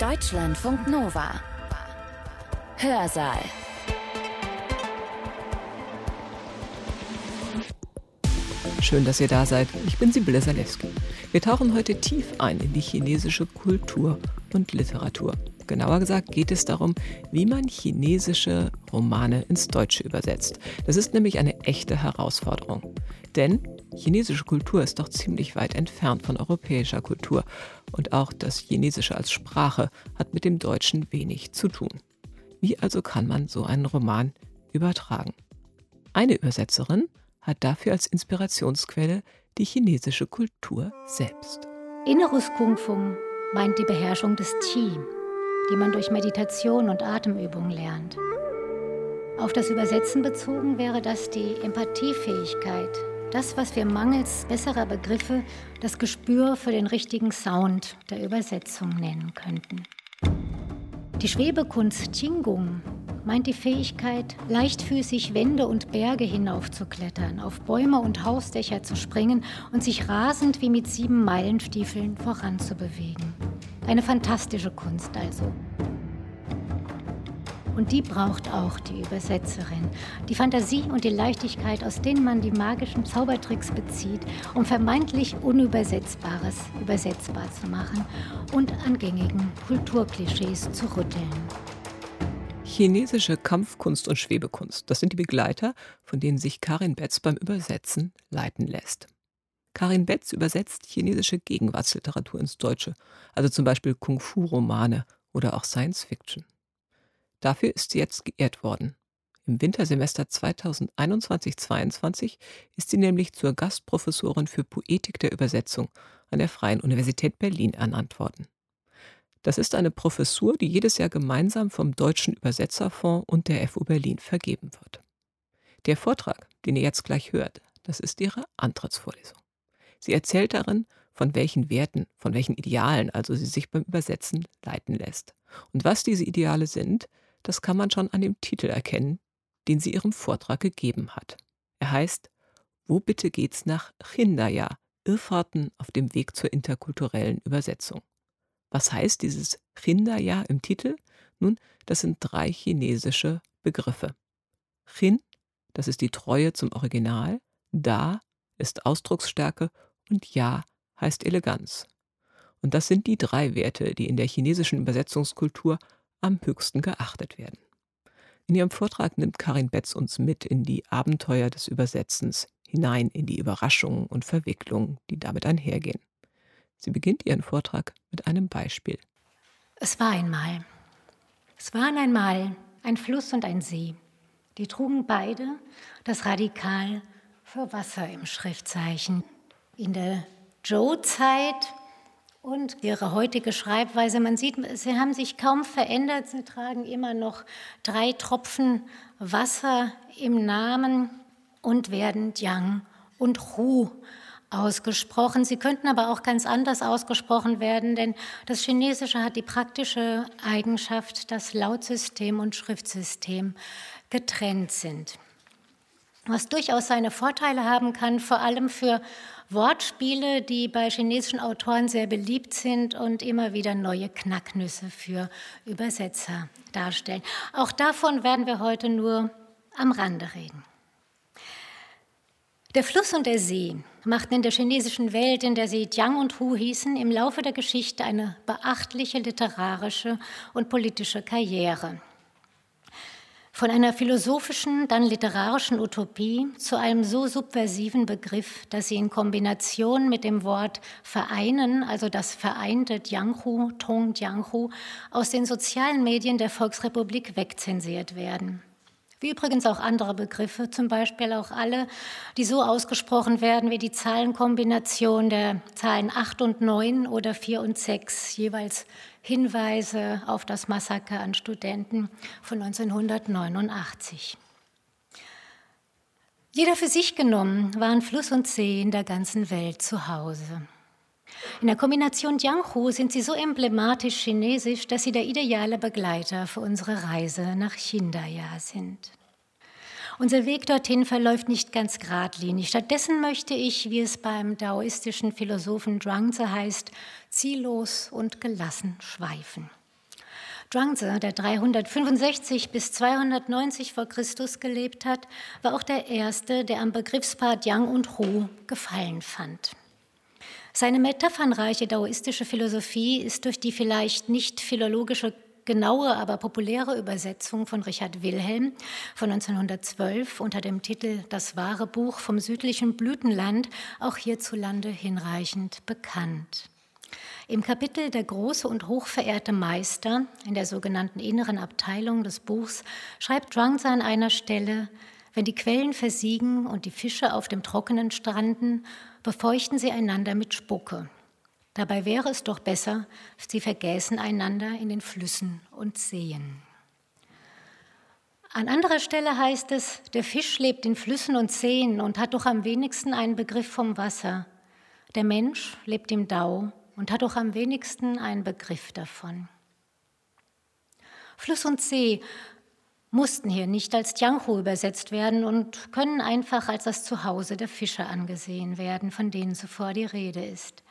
Deutschlandfunk Nova. Hörsaal. Schön, dass ihr da seid. Ich bin Sibylle Salewski. Wir tauchen heute tief ein in die chinesische Kultur und Literatur. Genauer gesagt geht es darum, wie man chinesische Romane ins Deutsche übersetzt. Das ist nämlich eine echte Herausforderung. Denn chinesische Kultur ist doch ziemlich weit entfernt von europäischer Kultur. Und auch das Chinesische als Sprache hat mit dem Deutschen wenig zu tun. Wie also kann man so einen Roman übertragen? Eine Übersetzerin hat dafür als Inspirationsquelle die chinesische Kultur selbst. Inneres Kung Fu meint die Beherrschung des Qi, die man durch Meditation und Atemübung lernt. Auf das Übersetzen bezogen wäre das die Empathiefähigkeit, das, was wir mangels besserer Begriffe das Gespür für den richtigen Sound der Übersetzung nennen könnten. Die Schwebekunst Qinggung meint die Fähigkeit, leichtfüßig Wände und Berge hinaufzuklettern, auf Bäume und Hausdächer zu springen und sich rasend wie mit sieben Meilenstiefeln voranzubewegen. Eine fantastische Kunst also. Und die braucht auch die Übersetzerin. Die Fantasie und die Leichtigkeit, aus denen man die magischen Zaubertricks bezieht, um vermeintlich Unübersetzbares übersetzbar zu machen und an gängigen Kulturklischees zu rütteln. Chinesische Kampfkunst und Schwebekunst, das sind die Begleiter, von denen sich Karin Betz beim Übersetzen leiten lässt. Karin Betz übersetzt chinesische Gegenwartsliteratur ins Deutsche, also zum Beispiel Kung-Fu-Romane oder auch Science-Fiction. Dafür ist sie jetzt geehrt worden. Im Wintersemester 2021-22 ist sie nämlich zur Gastprofessorin für Poetik der Übersetzung an der Freien Universität Berlin ernannt worden. Das ist eine Professur, die jedes Jahr gemeinsam vom Deutschen Übersetzerfonds und der FU Berlin vergeben wird. Der Vortrag, den ihr jetzt gleich hört, das ist ihre Antrittsvorlesung. Sie erzählt darin, von welchen Werten, von welchen Idealen also sie sich beim Übersetzen leiten lässt. Und was diese Ideale sind, das kann man schon an dem Titel erkennen, den sie ihrem Vortrag gegeben hat. Er heißt Wo bitte geht's nach Chindaya? Irrfahrten auf dem Weg zur interkulturellen Übersetzung. Was heißt dieses Chindaya im Titel? Nun, das sind drei chinesische Begriffe. Chin, das ist die Treue zum Original, Da ist Ausdrucksstärke und Ja heißt Eleganz. Und das sind die drei Werte, die in der chinesischen Übersetzungskultur am höchsten geachtet werden. In ihrem Vortrag nimmt Karin Betz uns mit in die Abenteuer des Übersetzens, hinein in die Überraschungen und Verwicklungen, die damit einhergehen. Sie beginnt ihren Vortrag mit einem Beispiel. Es war einmal. Es waren einmal ein Fluss und ein See. Die trugen beide das Radikal für Wasser im Schriftzeichen. In der Joe-Zeit und ihre heutige Schreibweise. Man sieht, sie haben sich kaum verändert. Sie tragen immer noch drei Tropfen Wasser im Namen und werden Jiang und Hu ausgesprochen. Sie könnten aber auch ganz anders ausgesprochen werden, denn das Chinesische hat die praktische Eigenschaft, dass Lautsystem und Schriftsystem getrennt sind. Was durchaus seine Vorteile haben kann, vor allem für Wortspiele, die bei chinesischen Autoren sehr beliebt sind und immer wieder neue Knacknüsse für Übersetzer darstellen. Auch davon werden wir heute nur am Rande reden. Der Fluss und der See machten in der chinesischen Welt, in der sie Jiang und Hu hießen, im Laufe der Geschichte eine beachtliche literarische und politische Karriere. Von einer philosophischen, dann literarischen Utopie zu einem so subversiven Begriff, dass sie in Kombination mit dem Wort vereinen, also das vereinte Jianghu, Tong Jianghu, aus den sozialen Medien der Volksrepublik wegzensiert werden. Wie übrigens auch andere Begriffe, zum Beispiel auch alle, die so ausgesprochen werden wie die Zahlenkombination der Zahlen 8 und 9 oder 4 und 6, jeweils Hinweise auf das Massaker an Studenten von 1989. Jeder für sich genommen waren Fluss und See in der ganzen Welt zu Hause. In der Kombination Jianghu sind sie so emblematisch chinesisch, dass sie der ideale Begleiter für unsere Reise nach Chindaya sind. Unser Weg dorthin verläuft nicht ganz geradlinig. Stattdessen möchte ich, wie es beim daoistischen Philosophen Zhuangzi heißt, ziellos und gelassen schweifen. Zhuangzi, der 365 bis 290 vor Christus gelebt hat, war auch der erste, der am Begriffspaar Jiang und Hu Gefallen fand. Seine metaphernreiche daoistische Philosophie ist durch die vielleicht nicht philologische genaue, aber populäre Übersetzung von Richard Wilhelm von 1912 unter dem Titel Das wahre Buch vom südlichen Blütenland auch hierzulande hinreichend bekannt. Im Kapitel Der große und hochverehrte Meister in der sogenannten inneren Abteilung des Buchs schreibt Zhuangzi an einer Stelle, wenn die Quellen versiegen und die Fische auf dem Trockenen stranden, befeuchten sie einander mit Spucke. Dabei wäre es doch besser, sie vergäßen einander in den Flüssen und Seen. An anderer Stelle heißt es, der Fisch lebt in Flüssen und Seen und hat doch am wenigsten einen Begriff vom Wasser. Der Mensch lebt im Dau und hat auch am wenigsten einen Begriff davon. Fluss und See mussten hier nicht als Jianghu übersetzt werden und können einfach als das Zuhause der Fischer angesehen werden, von denen zuvor die Rede ist.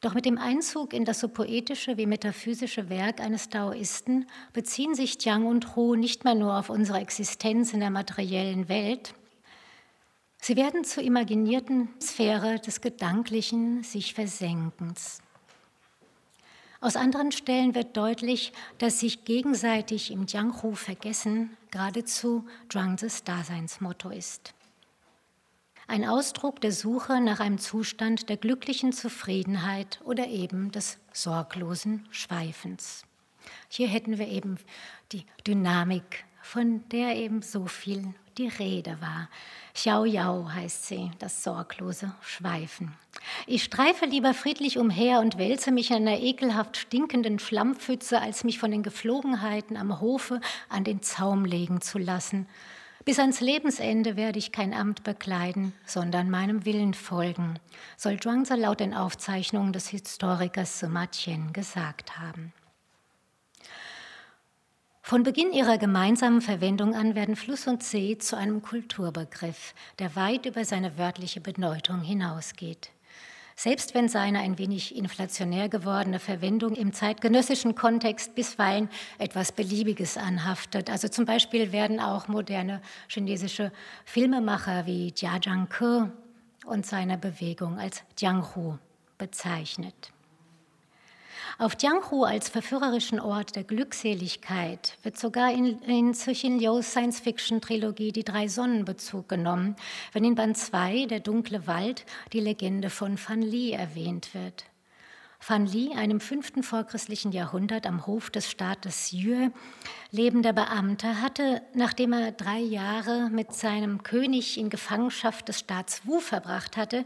Doch mit dem Einzug in das so poetische wie metaphysische Werk eines Daoisten beziehen sich Jiang und Hu nicht mehr nur auf unsere Existenz in der materiellen Welt, Sie werden zur imaginierten Sphäre des gedanklichen sich Versenkens. Aus anderen Stellen wird deutlich, dass sich gegenseitig im Jianghu vergessen geradezu Zhuangzis Daseinsmotto ist. Ein Ausdruck der Suche nach einem Zustand der glücklichen Zufriedenheit oder eben des sorglosen Schweifens. Hier hätten wir eben die Dynamik, von der eben so viel die Rede war. Xiao Yao heißt sie, das sorglose Schweifen. Ich streife lieber friedlich umher und wälze mich in einer ekelhaft stinkenden Schlammpfütze, als mich von den Geflogenheiten am Hofe an den Zaum legen zu lassen. Bis ans Lebensende werde ich kein Amt bekleiden, sondern meinem Willen folgen, soll Zhuangzi laut den Aufzeichnungen des Historikers Sima Qian gesagt haben. Von Beginn ihrer gemeinsamen Verwendung an werden Fluss und See zu einem Kulturbegriff, der weit über seine wörtliche Bedeutung hinausgeht. Selbst wenn seine ein wenig inflationär gewordene Verwendung im zeitgenössischen Kontext bisweilen etwas Beliebiges anhaftet. Also zum Beispiel werden auch moderne chinesische Filmemacher wie Jia Zhangke und seine Bewegung als Jianghu bezeichnet. Auf Jianghu als verführerischen Ort der Glückseligkeit wird sogar in, in Cixin Lius Science-Fiction-Trilogie Die drei Sonnen Bezug genommen, wenn in Band 2, Der dunkle Wald, die Legende von Fan Li erwähnt wird. Fan Li, einem fünften vorchristlichen Jahrhundert am Hof des Staates Yue lebender Beamter, hatte, nachdem er drei Jahre mit seinem König in Gefangenschaft des Staats Wu verbracht hatte,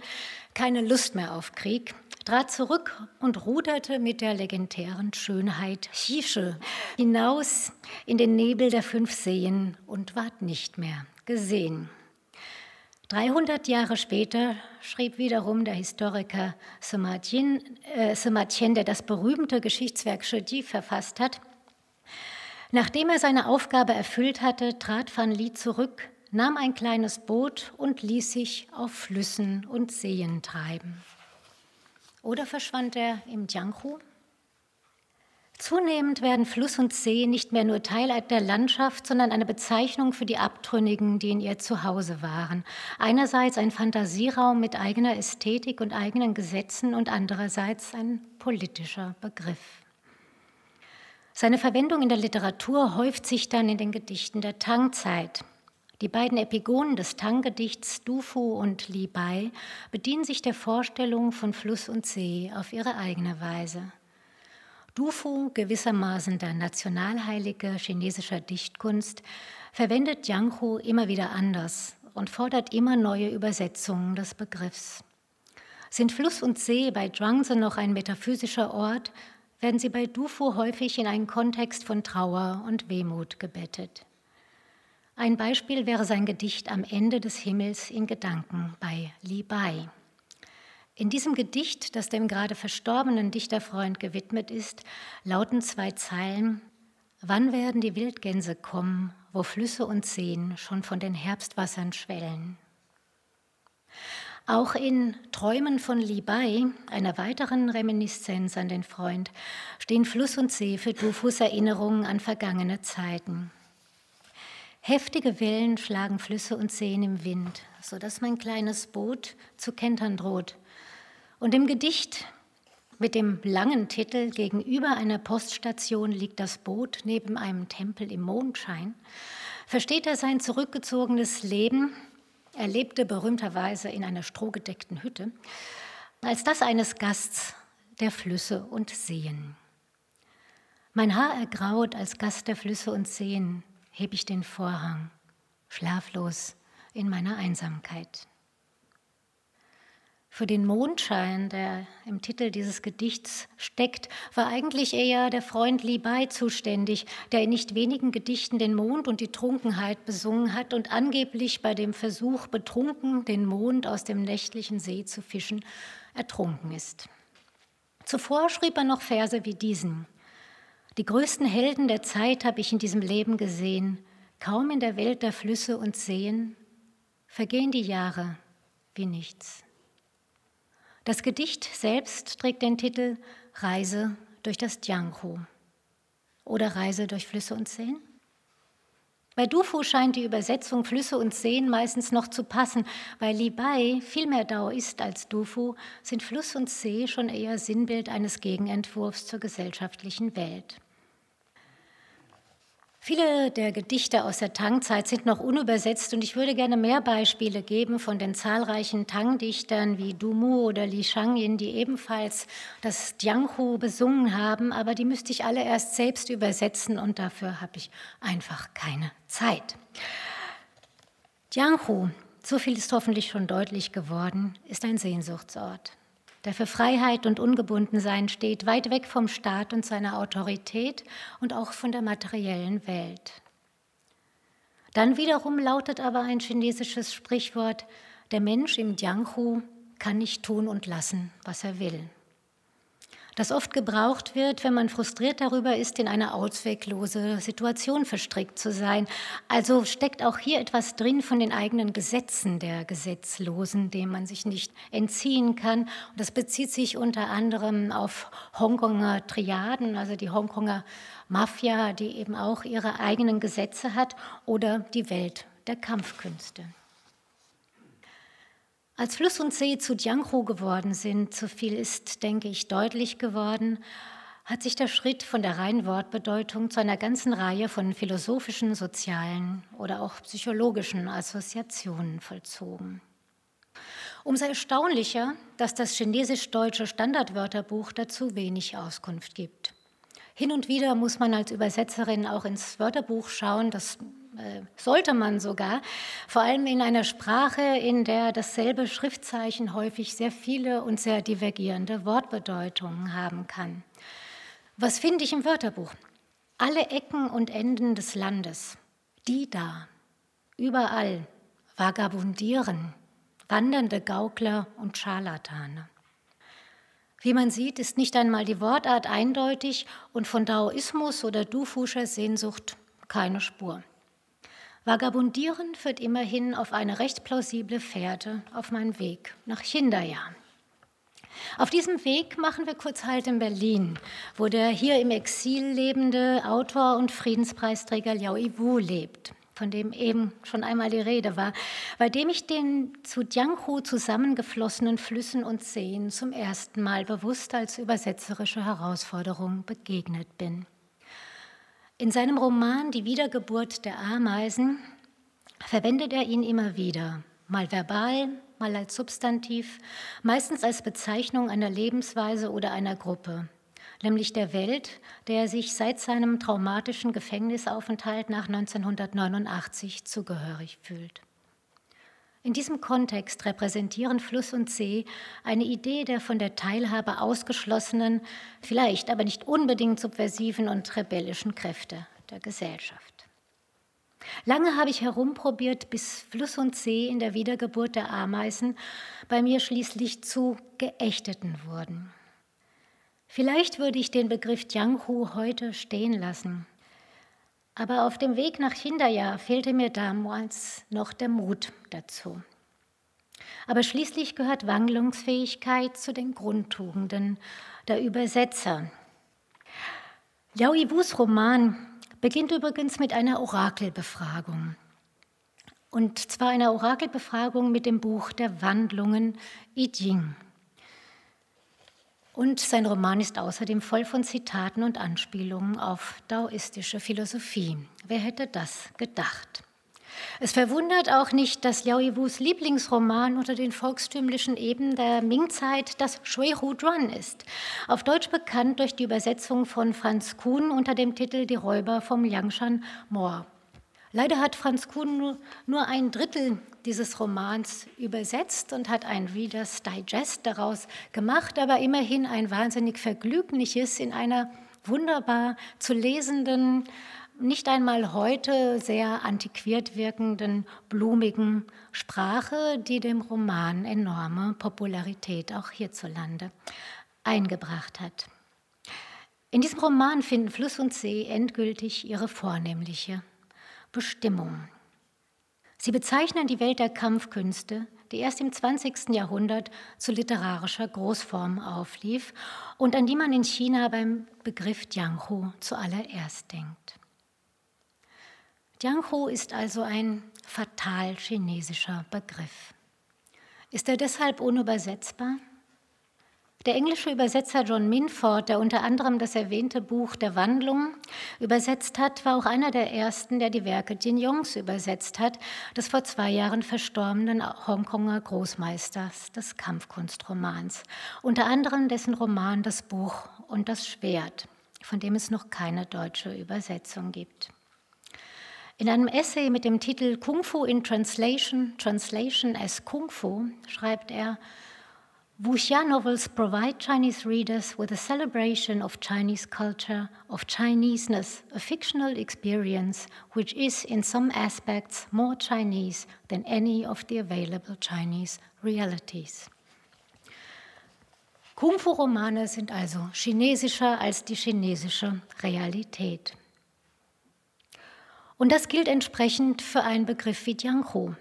keine Lust mehr auf Krieg trat zurück und ruderte mit der legendären Schönheit Xische hinaus in den Nebel der fünf Seen und ward nicht mehr gesehen. 300 Jahre später schrieb wiederum der Historiker Sima Qian, äh, der das berühmte Geschichtswerk Shiji verfasst hat, Nachdem er seine Aufgabe erfüllt hatte, trat Van Li zurück, nahm ein kleines Boot und ließ sich auf Flüssen und Seen treiben. Oder verschwand er im Jianghu? Zunehmend werden Fluss und See nicht mehr nur Teil der Landschaft, sondern eine Bezeichnung für die Abtrünnigen, die in ihr Zuhause waren. Einerseits ein Fantasieraum mit eigener Ästhetik und eigenen Gesetzen und andererseits ein politischer Begriff. Seine Verwendung in der Literatur häuft sich dann in den Gedichten der Tangzeit. Die beiden Epigonen des Tang-Gedichts Dufu und Li Bai bedienen sich der Vorstellung von Fluss und See auf ihre eigene Weise. Dufu, gewissermaßen der Nationalheilige chinesischer Dichtkunst, verwendet Jianghu immer wieder anders und fordert immer neue Übersetzungen des Begriffs. Sind Fluss und See bei Zhuangzi noch ein metaphysischer Ort, werden sie bei Dufu häufig in einen Kontext von Trauer und Wehmut gebettet. Ein Beispiel wäre sein Gedicht Am Ende des Himmels in Gedanken bei Li Bai. In diesem Gedicht, das dem gerade verstorbenen Dichterfreund gewidmet ist, lauten zwei Zeilen Wann werden die Wildgänse kommen, wo Flüsse und Seen schon von den Herbstwassern schwellen? Auch in Träumen von Li Bai, einer weiteren Reminiszenz an den Freund, stehen Fluss und See für Dufus Erinnerungen an vergangene Zeiten. Heftige Wellen schlagen Flüsse und Seen im Wind, sodass mein kleines Boot zu kentern droht. Und im Gedicht mit dem langen Titel Gegenüber einer Poststation liegt das Boot neben einem Tempel im Mondschein, versteht er sein zurückgezogenes Leben er lebte berühmterweise in einer strohgedeckten Hütte, als das eines Gasts der Flüsse und Seen. Mein Haar ergraut als Gast der Flüsse und Seen, heb ich den Vorhang, schlaflos in meiner Einsamkeit. Für den Mondschein, der im Titel dieses Gedichts steckt, war eigentlich eher der Freund Li Bai zuständig, der in nicht wenigen Gedichten den Mond und die Trunkenheit besungen hat und angeblich bei dem Versuch, betrunken den Mond aus dem nächtlichen See zu fischen, ertrunken ist. Zuvor schrieb er noch Verse wie diesen. Die größten Helden der Zeit habe ich in diesem Leben gesehen. Kaum in der Welt der Flüsse und Seen vergehen die Jahre wie nichts. Das Gedicht selbst trägt den Titel Reise durch das Jianghu oder Reise durch Flüsse und Seen. Bei Dufu scheint die Übersetzung Flüsse und Seen meistens noch zu passen, weil Li Bai viel mehr Dao ist als Dufu, sind Fluss und See schon eher Sinnbild eines Gegenentwurfs zur gesellschaftlichen Welt. Viele der Gedichte aus der Tang-Zeit sind noch unübersetzt und ich würde gerne mehr Beispiele geben von den zahlreichen Tang-Dichtern wie Du Mu oder Li Shangyin, die ebenfalls das Jianghu besungen haben, aber die müsste ich alle erst selbst übersetzen und dafür habe ich einfach keine Zeit. Jianghu, so viel ist hoffentlich schon deutlich geworden, ist ein Sehnsuchtsort der für Freiheit und Ungebundensein steht, weit weg vom Staat und seiner Autorität und auch von der materiellen Welt. Dann wiederum lautet aber ein chinesisches Sprichwort, der Mensch im Jianghu kann nicht tun und lassen, was er will das oft gebraucht wird, wenn man frustriert darüber ist, in eine ausweglose Situation verstrickt zu sein. Also steckt auch hier etwas drin von den eigenen Gesetzen der Gesetzlosen, dem man sich nicht entziehen kann. Und das bezieht sich unter anderem auf Hongkonger Triaden, also die Hongkonger Mafia, die eben auch ihre eigenen Gesetze hat, oder die Welt der Kampfkünste. Als Fluss und See zu Jianghu geworden sind, so viel ist, denke ich, deutlich geworden, hat sich der Schritt von der reinen Wortbedeutung zu einer ganzen Reihe von philosophischen, sozialen oder auch psychologischen Assoziationen vollzogen. Umso erstaunlicher, dass das chinesisch-deutsche Standardwörterbuch dazu wenig Auskunft gibt. Hin und wieder muss man als Übersetzerin auch ins Wörterbuch schauen, das sollte man sogar, vor allem in einer Sprache, in der dasselbe Schriftzeichen häufig sehr viele und sehr divergierende Wortbedeutungen haben kann. Was finde ich im Wörterbuch? Alle Ecken und Enden des Landes, die da, überall, vagabundieren, wandernde Gaukler und Scharlatane. Wie man sieht, ist nicht einmal die Wortart eindeutig und von Daoismus oder Dufuscher Sehnsucht keine Spur. Vagabundieren führt immerhin auf eine recht plausible Fährte auf meinen Weg nach Chindaya. Auf diesem Weg machen wir kurz Halt in Berlin, wo der hier im Exil lebende Autor und Friedenspreisträger Liao Yiwu lebt, von dem eben schon einmal die Rede war, bei dem ich den zu Jianghu zusammengeflossenen Flüssen und Seen zum ersten Mal bewusst als übersetzerische Herausforderung begegnet bin. In seinem Roman Die Wiedergeburt der Ameisen verwendet er ihn immer wieder, mal verbal, mal als Substantiv, meistens als Bezeichnung einer Lebensweise oder einer Gruppe, nämlich der Welt, der er sich seit seinem traumatischen Gefängnisaufenthalt nach 1989 zugehörig fühlt. In diesem Kontext repräsentieren Fluss und See eine Idee der von der Teilhabe ausgeschlossenen, vielleicht aber nicht unbedingt subversiven und rebellischen Kräfte der Gesellschaft. Lange habe ich herumprobiert, bis Fluss und See in der Wiedergeburt der Ameisen bei mir schließlich zu Geächteten wurden. Vielleicht würde ich den Begriff Jianghu heute stehen lassen. Aber auf dem Weg nach Hindaya fehlte mir damals noch der Mut dazu. Aber schließlich gehört Wandlungsfähigkeit zu den Grundtugenden der Übersetzer. Liao Yibus Roman beginnt übrigens mit einer Orakelbefragung. Und zwar einer Orakelbefragung mit dem Buch der Wandlungen I Ching. Und sein Roman ist außerdem voll von Zitaten und Anspielungen auf daoistische Philosophie. Wer hätte das gedacht? Es verwundert auch nicht, dass Liao Yibus Lieblingsroman unter den volkstümlichen Eben der Ming-Zeit das Shui Hu Duan ist, auf Deutsch bekannt durch die Übersetzung von Franz Kuhn unter dem Titel Die Räuber vom Yangshan Moor. Leider hat Franz Kuhn nur, nur ein Drittel dieses Romans übersetzt und hat ein Reader's Digest daraus gemacht, aber immerhin ein wahnsinnig vergnügliches in einer wunderbar zu lesenden, nicht einmal heute sehr antiquiert wirkenden, blumigen Sprache, die dem Roman enorme Popularität auch hierzulande eingebracht hat. In diesem Roman finden Fluss und See endgültig ihre vornehmliche Bestimmung. Sie bezeichnen die Welt der Kampfkünste, die erst im 20. Jahrhundert zu literarischer Großform auflief und an die man in China beim Begriff Jianghu zuallererst denkt. Jianghu ist also ein fatal chinesischer Begriff. Ist er deshalb unübersetzbar? Der englische Übersetzer John Minford, der unter anderem das erwähnte Buch der Wandlung übersetzt hat, war auch einer der ersten, der die Werke Jin Yongs übersetzt hat, des vor zwei Jahren verstorbenen Hongkonger Großmeisters des Kampfkunstromans. Unter anderem dessen Roman Das Buch und das Schwert, von dem es noch keine deutsche Übersetzung gibt. In einem Essay mit dem Titel Kung Fu in Translation, Translation as Kung Fu, schreibt er, Wuxia novels provide Chinese readers with a celebration of Chinese culture, of Chineseness, a fictional experience which is in some aspects more Chinese than any of the available Chinese realities. Kung-Fu-Romane sind also chinesischer als die chinesische Realität. Und das gilt entsprechend für einen Begriff wie Jianghu,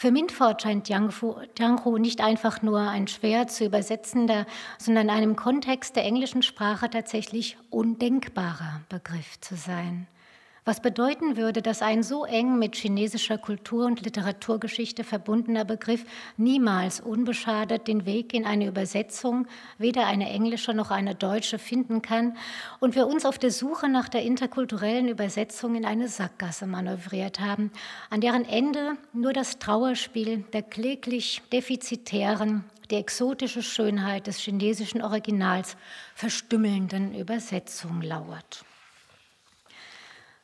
für Minford scheint Jianghu nicht einfach nur ein schwer zu übersetzender, sondern in einem Kontext der englischen Sprache tatsächlich undenkbarer Begriff zu sein was bedeuten würde, dass ein so eng mit chinesischer Kultur und Literaturgeschichte verbundener Begriff niemals unbeschadet den Weg in eine Übersetzung, weder eine englische noch eine deutsche, finden kann und wir uns auf der Suche nach der interkulturellen Übersetzung in eine Sackgasse manövriert haben, an deren Ende nur das Trauerspiel der kläglich defizitären, die exotische Schönheit des chinesischen Originals verstümmelnden Übersetzung lauert.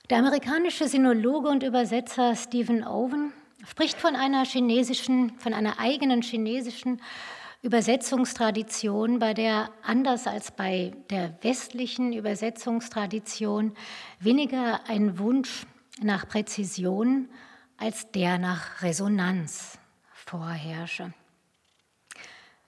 Der amerikanische Sinologe und Übersetzer Stephen Owen spricht von einer chinesischen, von einer eigenen chinesischen Übersetzungstradition, bei der anders als bei der westlichen Übersetzungstradition weniger ein Wunsch nach Präzision als der nach Resonanz vorherrsche.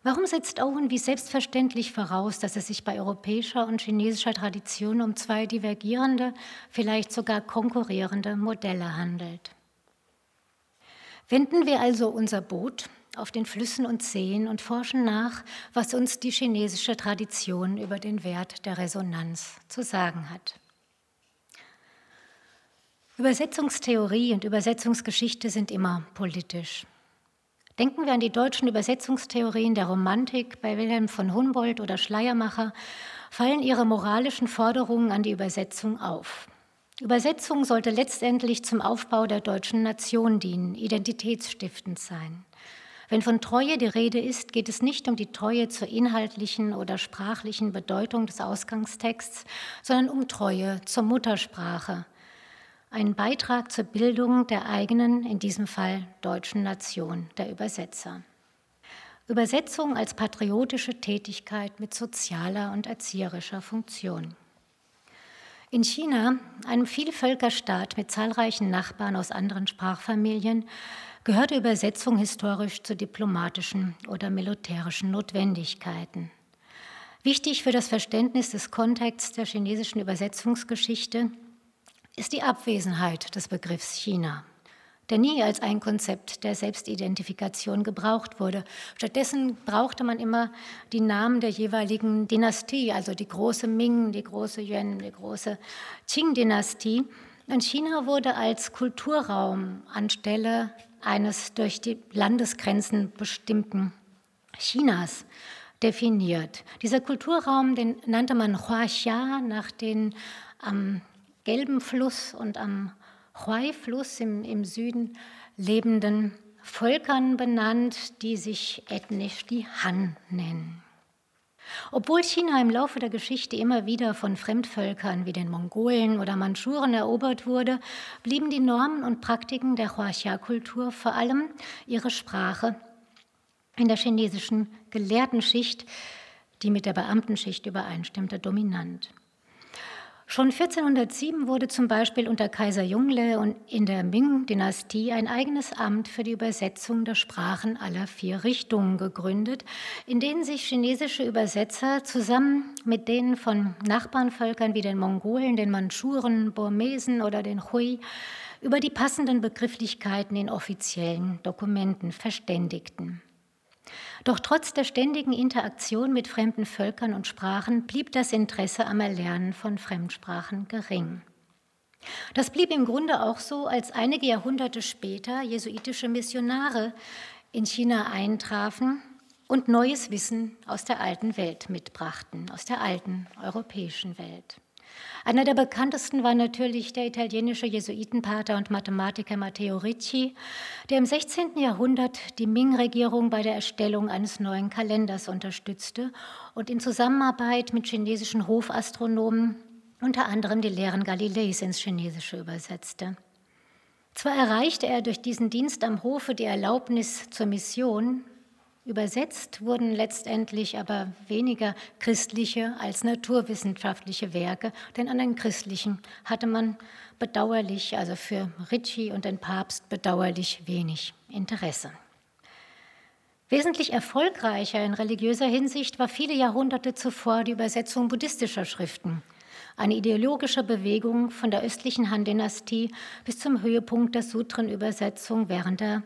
Warum setzt Owen wie selbstverständlich voraus, dass es sich bei europäischer und chinesischer Tradition um zwei divergierende, vielleicht sogar konkurrierende Modelle handelt? Wenden wir also unser Boot auf den Flüssen und Seen und forschen nach, was uns die chinesische Tradition über den Wert der Resonanz zu sagen hat. Übersetzungstheorie und Übersetzungsgeschichte sind immer politisch. Denken wir an die deutschen Übersetzungstheorien der Romantik bei Wilhelm von Humboldt oder Schleiermacher, fallen ihre moralischen Forderungen an die Übersetzung auf. Übersetzung sollte letztendlich zum Aufbau der deutschen Nation dienen, identitätsstiftend sein. Wenn von Treue die Rede ist, geht es nicht um die Treue zur inhaltlichen oder sprachlichen Bedeutung des Ausgangstexts, sondern um Treue zur Muttersprache, einen Beitrag zur Bildung der eigenen, in diesem Fall deutschen Nation, der Übersetzer. Übersetzung als patriotische Tätigkeit mit sozialer und erzieherischer Funktion. In China, einem Vielvölkerstaat mit zahlreichen Nachbarn aus anderen Sprachfamilien, gehörte Übersetzung historisch zu diplomatischen oder militärischen Notwendigkeiten. Wichtig für das Verständnis des Kontexts der chinesischen Übersetzungsgeschichte ist die Abwesenheit des Begriffs China. der nie als ein Konzept der Selbstidentifikation gebraucht wurde. Stattdessen brauchte man immer die Namen der jeweiligen Dynastie, also die große Ming, die große Yuan, die große Qing-Dynastie. Und China wurde als Kulturraum anstelle eines durch die Landesgrenzen bestimmten Chinas definiert. Dieser Kulturraum, den nannte man Huaxia nach den am gelben Fluss und am Huai-Fluss im, im Süden lebenden Völkern benannt, die sich ethnisch die Han nennen. Obwohl China im Laufe der Geschichte immer wieder von Fremdvölkern wie den Mongolen oder Mandschuren erobert wurde, blieben die Normen und Praktiken der Huaxia-Kultur, vor allem ihre Sprache, in der chinesischen Gelehrtenschicht, die mit der Beamtenschicht übereinstimmte, dominant. Schon 1407 wurde zum Beispiel unter Kaiser Jungle und in der Ming-Dynastie ein eigenes Amt für die Übersetzung der Sprachen aller vier Richtungen gegründet, in denen sich chinesische Übersetzer zusammen mit denen von Nachbarnvölkern wie den Mongolen, den Mandschuren, Burmesen oder den Hui über die passenden Begrifflichkeiten in offiziellen Dokumenten verständigten. Doch trotz der ständigen Interaktion mit fremden Völkern und Sprachen blieb das Interesse am Erlernen von Fremdsprachen gering. Das blieb im Grunde auch so, als einige Jahrhunderte später jesuitische Missionare in China eintrafen und neues Wissen aus der alten Welt mitbrachten, aus der alten europäischen Welt. Einer der bekanntesten war natürlich der italienische Jesuitenpater und Mathematiker Matteo Ricci, der im 16. Jahrhundert die Ming-Regierung bei der Erstellung eines neuen Kalenders unterstützte und in Zusammenarbeit mit chinesischen Hofastronomen unter anderem die Lehren Galileis ins Chinesische übersetzte. Zwar erreichte er durch diesen Dienst am Hofe die Erlaubnis zur Mission, Übersetzt wurden letztendlich aber weniger christliche als naturwissenschaftliche Werke, denn an den christlichen hatte man bedauerlich, also für Ricci und den Papst bedauerlich wenig Interesse. Wesentlich erfolgreicher in religiöser Hinsicht war viele Jahrhunderte zuvor die Übersetzung buddhistischer Schriften, eine ideologische Bewegung von der östlichen Han-Dynastie bis zum Höhepunkt der Sutrenübersetzung während der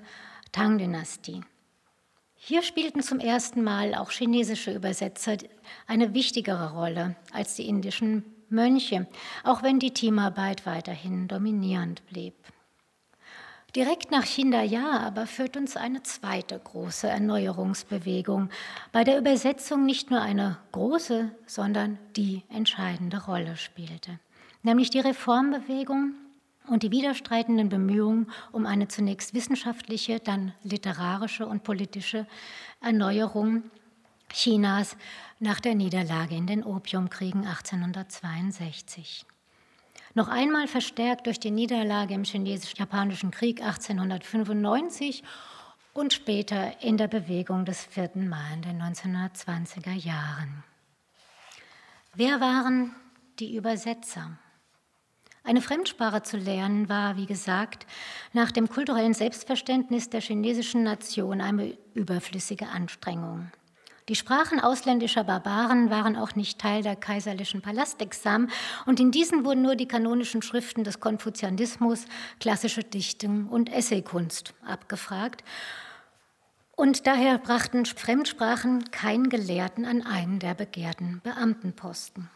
Tang-Dynastie. Hier spielten zum ersten Mal auch chinesische Übersetzer eine wichtigere Rolle als die indischen Mönche, auch wenn die Teamarbeit weiterhin dominierend blieb. Direkt nach Hindaya aber führt uns eine zweite große Erneuerungsbewegung, bei der Übersetzung nicht nur eine große, sondern die entscheidende Rolle spielte, nämlich die Reformbewegung und die widerstreitenden Bemühungen um eine zunächst wissenschaftliche, dann literarische und politische Erneuerung Chinas nach der Niederlage in den Opiumkriegen 1862. Noch einmal verstärkt durch die Niederlage im Chinesisch-Japanischen Krieg 1895 und später in der Bewegung des vierten Mai in den 1920er Jahren. Wer waren die Übersetzer? Eine Fremdsprache zu lernen war, wie gesagt, nach dem kulturellen Selbstverständnis der chinesischen Nation eine überflüssige Anstrengung. Die Sprachen ausländischer Barbaren waren auch nicht Teil der kaiserlichen Palastexamen und in diesen wurden nur die kanonischen Schriften des Konfuzianismus, klassische Dichtung und Essaykunst abgefragt. Und daher brachten Fremdsprachen keinen Gelehrten an einen der begehrten Beamtenposten.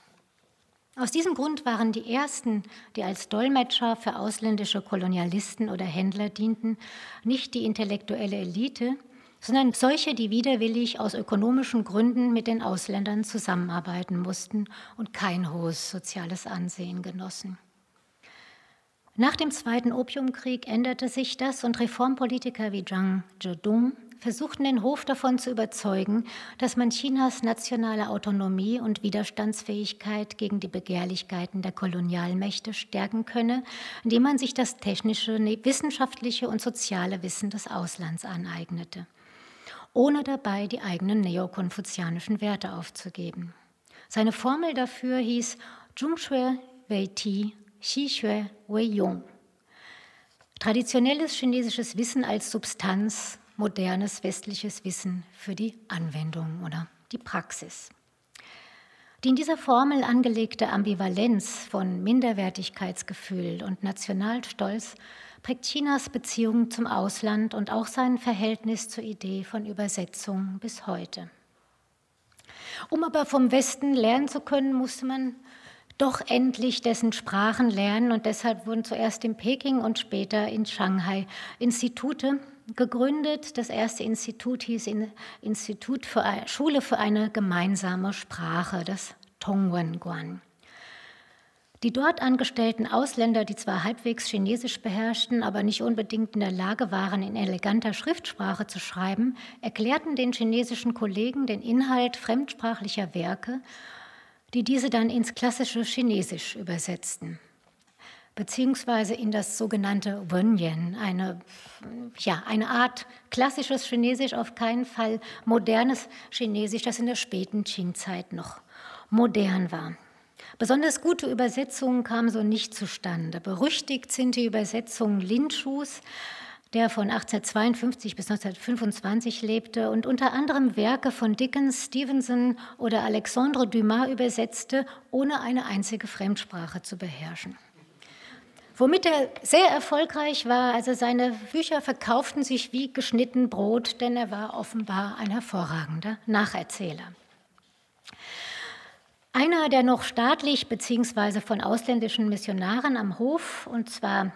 Aus diesem Grund waren die ersten, die als Dolmetscher für ausländische Kolonialisten oder Händler dienten, nicht die intellektuelle Elite, sondern solche, die widerwillig aus ökonomischen Gründen mit den Ausländern zusammenarbeiten mussten und kein hohes soziales Ansehen genossen. Nach dem Zweiten Opiumkrieg änderte sich das und Reformpolitiker wie Zhang Zedong versuchten den Hof davon zu überzeugen, dass man Chinas nationale Autonomie und Widerstandsfähigkeit gegen die Begehrlichkeiten der Kolonialmächte stärken könne, indem man sich das technische, wissenschaftliche und soziale Wissen des Auslands aneignete, ohne dabei die eigenen neokonfuzianischen Werte aufzugeben. Seine Formel dafür hieß Zhongxue Wei Ti, Xixue Wei Yong. Traditionelles chinesisches Wissen als Substanz modernes westliches Wissen für die Anwendung oder die Praxis. Die in dieser Formel angelegte Ambivalenz von Minderwertigkeitsgefühl und Nationalstolz prägt Chinas Beziehung zum Ausland und auch sein Verhältnis zur Idee von Übersetzung bis heute. Um aber vom Westen lernen zu können, musste man doch endlich dessen Sprachen lernen und deshalb wurden zuerst in Peking und später in Shanghai Institute gegründet. Das erste Institut hieß Institut für Schule für eine gemeinsame Sprache, das Tongwenguan. Die dort angestellten Ausländer, die zwar halbwegs Chinesisch beherrschten, aber nicht unbedingt in der Lage waren, in eleganter Schriftsprache zu schreiben, erklärten den chinesischen Kollegen den Inhalt fremdsprachlicher Werke, die diese dann ins klassische Chinesisch übersetzten beziehungsweise in das sogenannte Wenyan, eine, ja, eine Art klassisches Chinesisch, auf keinen Fall modernes Chinesisch, das in der späten Qing-Zeit noch modern war. Besonders gute Übersetzungen kamen so nicht zustande. Berüchtigt sind die Übersetzungen Lin-Shus, der von 1852 bis 1925 lebte und unter anderem Werke von Dickens, Stevenson oder Alexandre Dumas übersetzte, ohne eine einzige Fremdsprache zu beherrschen womit er sehr erfolgreich war. Also seine Bücher verkauften sich wie geschnitten Brot, denn er war offenbar ein hervorragender Nacherzähler. Einer der noch staatlich bzw. von ausländischen Missionaren am Hof, und zwar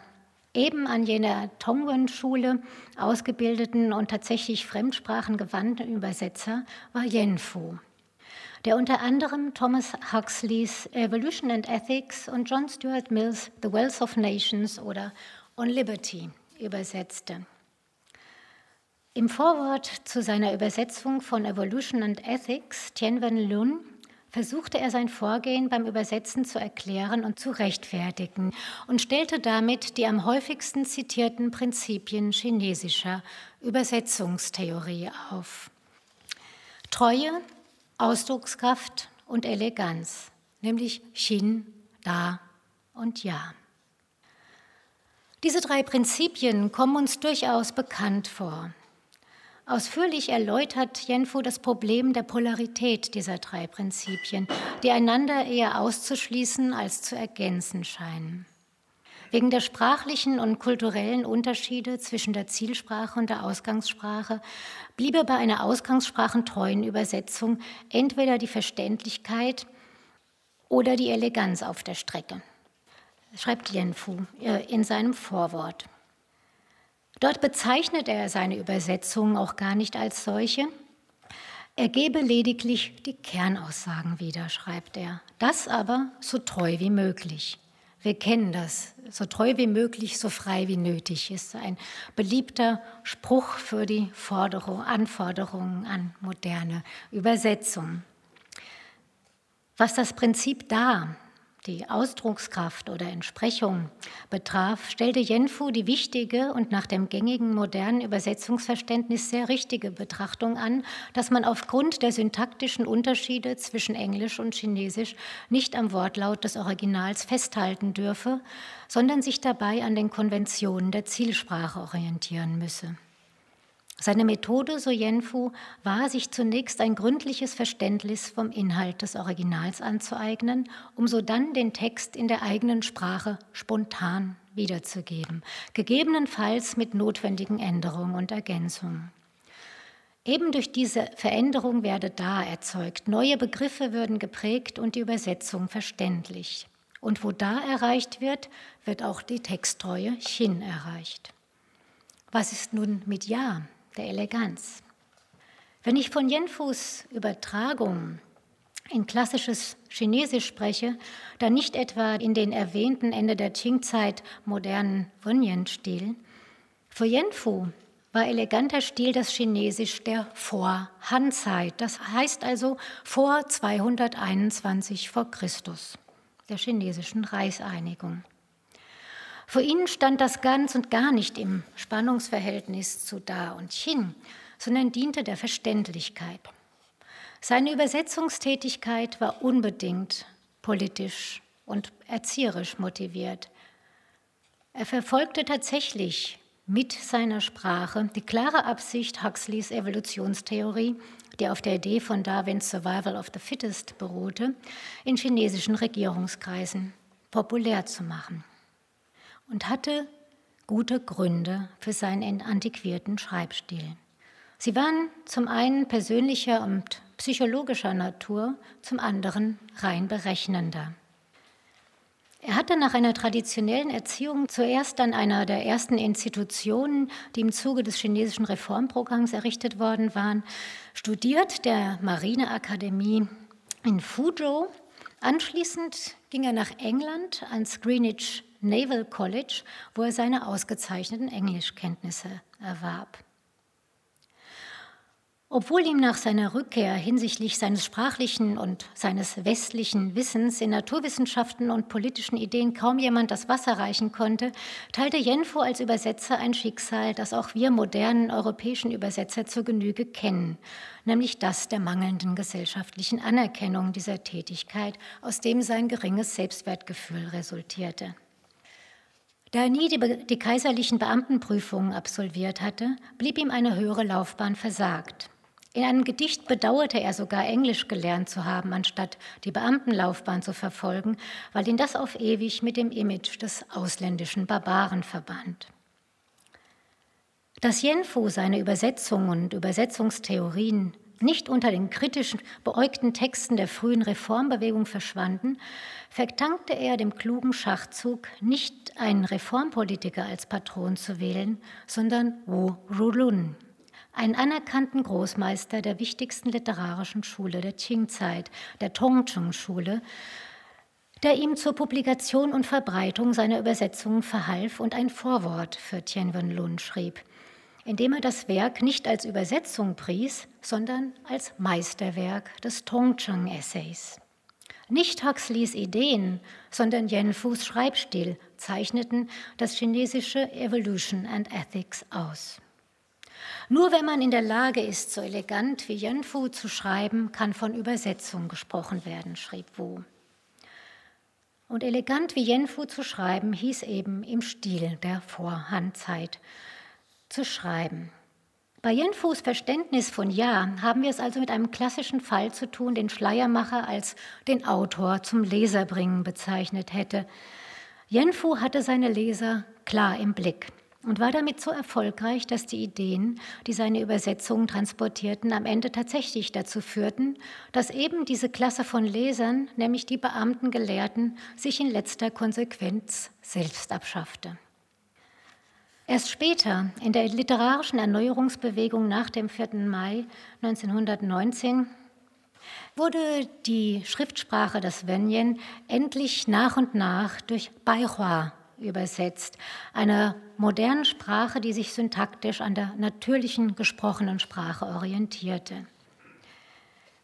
eben an jener Tongwen-Schule ausgebildeten und tatsächlich fremdsprachengewandten Übersetzer, war Yen Fu der unter anderem Thomas Huxleys Evolution and Ethics und John Stuart Mills The Wealth of Nations oder On Liberty übersetzte. Im Vorwort zu seiner Übersetzung von Evolution and Ethics, Tianwen Lun, versuchte er sein Vorgehen beim Übersetzen zu erklären und zu rechtfertigen und stellte damit die am häufigsten zitierten Prinzipien chinesischer Übersetzungstheorie auf. Treue, Ausdruckskraft und Eleganz, nämlich Shin, Da und Ja. Diese drei Prinzipien kommen uns durchaus bekannt vor. Ausführlich erläutert Jenfu das Problem der Polarität dieser drei Prinzipien, die einander eher auszuschließen als zu ergänzen scheinen. Wegen der sprachlichen und kulturellen Unterschiede zwischen der Zielsprache und der Ausgangssprache bliebe bei einer ausgangssprachentreuen Übersetzung entweder die Verständlichkeit oder die Eleganz auf der Strecke, schreibt Lien Fu äh, in seinem Vorwort. Dort bezeichnet er seine Übersetzungen auch gar nicht als solche. Er gebe lediglich die Kernaussagen wieder, schreibt er. Das aber so treu wie möglich. Wir kennen das. So treu wie möglich, so frei wie nötig ist ein beliebter Spruch für die Forderung, Anforderungen an moderne Übersetzung. Was das Prinzip da die Ausdruckskraft oder Entsprechung betraf, stellte Jenfu die wichtige und nach dem gängigen modernen Übersetzungsverständnis sehr richtige Betrachtung an, dass man aufgrund der syntaktischen Unterschiede zwischen Englisch und Chinesisch nicht am Wortlaut des Originals festhalten dürfe, sondern sich dabei an den Konventionen der Zielsprache orientieren müsse. Seine Methode, so Yenfu, war, sich zunächst ein gründliches Verständnis vom Inhalt des Originals anzueignen, um so dann den Text in der eigenen Sprache spontan wiederzugeben, gegebenenfalls mit notwendigen Änderungen und Ergänzungen. Eben durch diese Veränderung werde da erzeugt, neue Begriffe würden geprägt und die Übersetzung verständlich. Und wo da erreicht wird, wird auch die Texttreue Chin erreicht. Was ist nun mit Ja? Der Eleganz. Wenn ich von Yenfus Übertragung in klassisches Chinesisch spreche, dann nicht etwa in den erwähnten Ende der Qing-Zeit modernen Wenyan-Stil. Für Yenfu war eleganter Stil das Chinesisch der Vor-Han-Zeit, das heißt also vor 221 vor Christus, der chinesischen Reichseinigung. Für ihn stand das ganz und gar nicht im Spannungsverhältnis zu Da und Chin, sondern diente der Verständlichkeit. Seine Übersetzungstätigkeit war unbedingt politisch und erzieherisch motiviert. Er verfolgte tatsächlich mit seiner Sprache die klare Absicht Huxleys Evolutionstheorie, die auf der Idee von Darwins Survival of the Fittest beruhte, in chinesischen Regierungskreisen populär zu machen und hatte gute Gründe für seinen antiquierten Schreibstil. Sie waren zum einen persönlicher und psychologischer Natur, zum anderen rein berechnender. Er hatte nach einer traditionellen Erziehung zuerst an einer der ersten Institutionen, die im Zuge des chinesischen Reformprogramms errichtet worden waren, studiert der Marineakademie in Fuzhou. Anschließend ging er nach England ans Greenwich Naval College, wo er seine ausgezeichneten Englischkenntnisse erwarb. Obwohl ihm nach seiner Rückkehr hinsichtlich seines sprachlichen und seines westlichen Wissens in Naturwissenschaften und politischen Ideen kaum jemand das Wasser reichen konnte, teilte Jenfo als Übersetzer ein Schicksal, das auch wir modernen europäischen Übersetzer zur Genüge kennen, nämlich das der mangelnden gesellschaftlichen Anerkennung dieser Tätigkeit, aus dem sein geringes Selbstwertgefühl resultierte. Da er nie die, die, kaiserlichen Beamtenprüfungen absolviert hatte, blieb ihm eine höhere Laufbahn versagt. In einem Gedicht bedauerte er sogar, Englisch gelernt zu haben, anstatt die Beamtenlaufbahn zu verfolgen, weil ihn das auf ewig mit dem Image des ausländischen Barbaren verband. Dass Jenfu seine Übersetzungen und Übersetzungstheorien nicht unter den kritischen, beäugten Texten der frühen Reformbewegung verschwanden, verdankte er dem klugen Schachzug, nicht einen Reformpolitiker als Patron zu wählen, sondern Wu Rulun, einen anerkannten Großmeister der wichtigsten literarischen Schule der Qing-Zeit, der Tongzheng-Schule, der ihm zur Publikation und Verbreitung seiner Übersetzungen verhalf und ein Vorwort für Tianwen Lun schrieb, indem er das Werk nicht als Übersetzung pries, sondern als Meisterwerk des Tongzheng-Essays. Nicht Huxleys Ideen, sondern Yen Fus Schreibstil zeichneten das chinesische Evolution and Ethics aus. Nur wenn man in der Lage ist, so elegant wie Yenfu zu schreiben, kann von Übersetzung gesprochen werden, schrieb Wu. Und elegant wie Yenfu zu schreiben, hieß eben im Stil der Vorhandzeit zu schreiben. Bei Yenfus Verständnis von Ja haben wir es also mit einem klassischen Fall zu tun, den Schleiermacher als den Autor zum Leser bringen bezeichnet hätte. Yenfu hatte seine Leser klar im Blick und war damit so erfolgreich, dass die Ideen, die seine Übersetzungen transportierten, am Ende tatsächlich dazu führten, dass eben diese Klasse von Lesern, nämlich die Beamten Gelehrten, sich in letzter Konsequenz selbst abschaffte. Erst später, in der literarischen Erneuerungsbewegung nach dem 4. Mai 1919, wurde die Schriftsprache des Wenyen endlich nach und nach durch Baihua übersetzt, einer modernen Sprache, die sich syntaktisch an der natürlichen gesprochenen Sprache orientierte.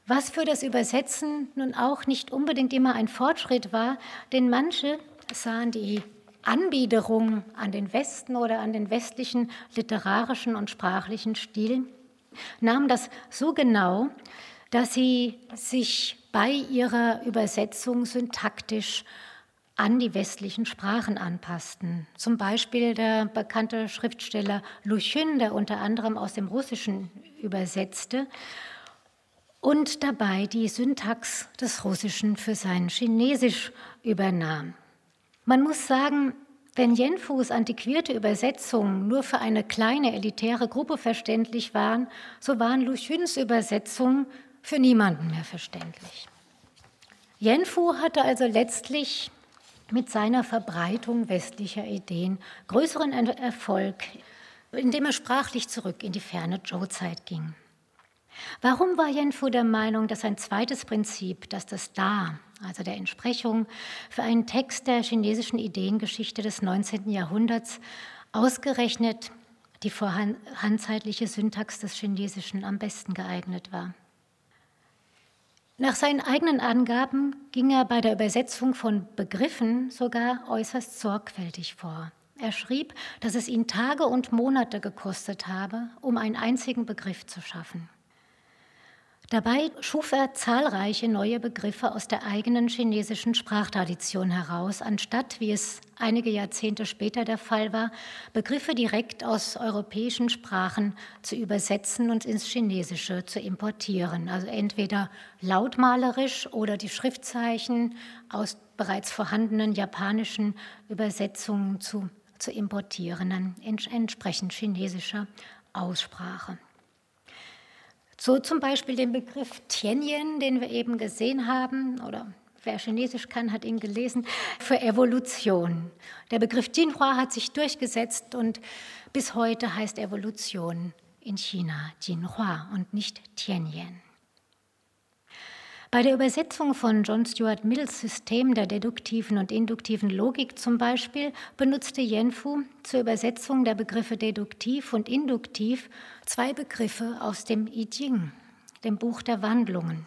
Was für das Übersetzen nun auch nicht unbedingt immer ein Fortschritt war, denn manche sahen die Anbiederung an den Westen oder an den westlichen literarischen und sprachlichen Stil, nahmen das so genau, dass sie sich bei ihrer Übersetzung syntaktisch an die westlichen Sprachen anpassten. Zum Beispiel der bekannte Schriftsteller Lu Xun, der unter anderem aus dem Russischen übersetzte und dabei die Syntax des Russischen für sein Chinesisch übernahm. Man muss sagen, wenn Jenfus antiquierte Übersetzungen nur für eine kleine elitäre Gruppe verständlich waren, so waren Lu Xuns Übersetzungen für niemanden mehr verständlich. Yenfu hatte also letztlich mit seiner Verbreitung westlicher Ideen größeren Erfolg, indem er sprachlich zurück in die ferne Zhou-Zeit ging. Warum war Yenfu der Meinung, dass ein zweites Prinzip, das das Da, also der Entsprechung, für einen Text der chinesischen Ideengeschichte des 19. Jahrhunderts ausgerechnet die vorhandzeitliche Syntax des Chinesischen am besten geeignet war? Nach seinen eigenen Angaben ging er bei der Übersetzung von Begriffen sogar äußerst sorgfältig vor. Er schrieb, dass es ihn Tage und Monate gekostet habe, um einen einzigen Begriff zu schaffen. Dabei schuf er zahlreiche neue Begriffe aus der eigenen chinesischen Sprachtradition heraus, anstatt, wie es einige Jahrzehnte später der Fall war, Begriffe direkt aus europäischen Sprachen zu übersetzen und ins Chinesische zu importieren. Also entweder lautmalerisch oder die Schriftzeichen aus bereits vorhandenen japanischen Übersetzungen zu zu importieren, dann entsprechend chinesischer Aussprache. So zum Beispiel den Begriff Tianyin, den wir eben gesehen haben, oder wer Chinesisch kann, hat ihn gelesen, für Evolution. Der Begriff Jinhua hat sich durchgesetzt und bis heute heißt Evolution in China Jinhua und nicht Tianyin. Bei der Übersetzung von John Stuart Mills System der deduktiven und induktiven Logik zum Beispiel benutzte Yenfu zur Übersetzung der Begriffe deduktiv und induktiv zwei Begriffe aus dem I Ching, dem Buch der Wandlungen,